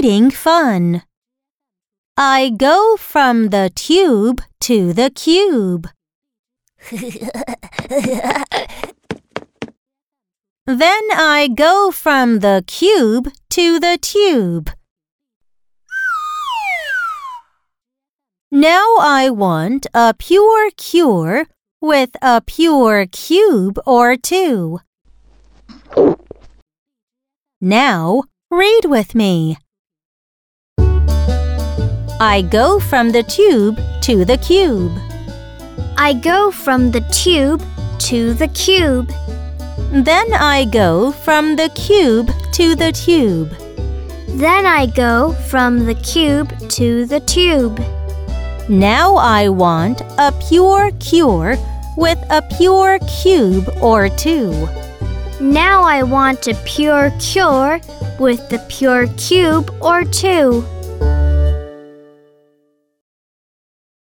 reading fun. I go from the tube to the cube. Then I go from the cube to the tube. Now I want a pure cure with a pure cube or two. Now read with me. I go from the tube to the cube. I go from the tube to the cube. Then I go from the cube to the tube. Then I go from the cube to the tube. Now I want a pure cure with a pure cube or two. Now I want a pure cure with the pure cube or two.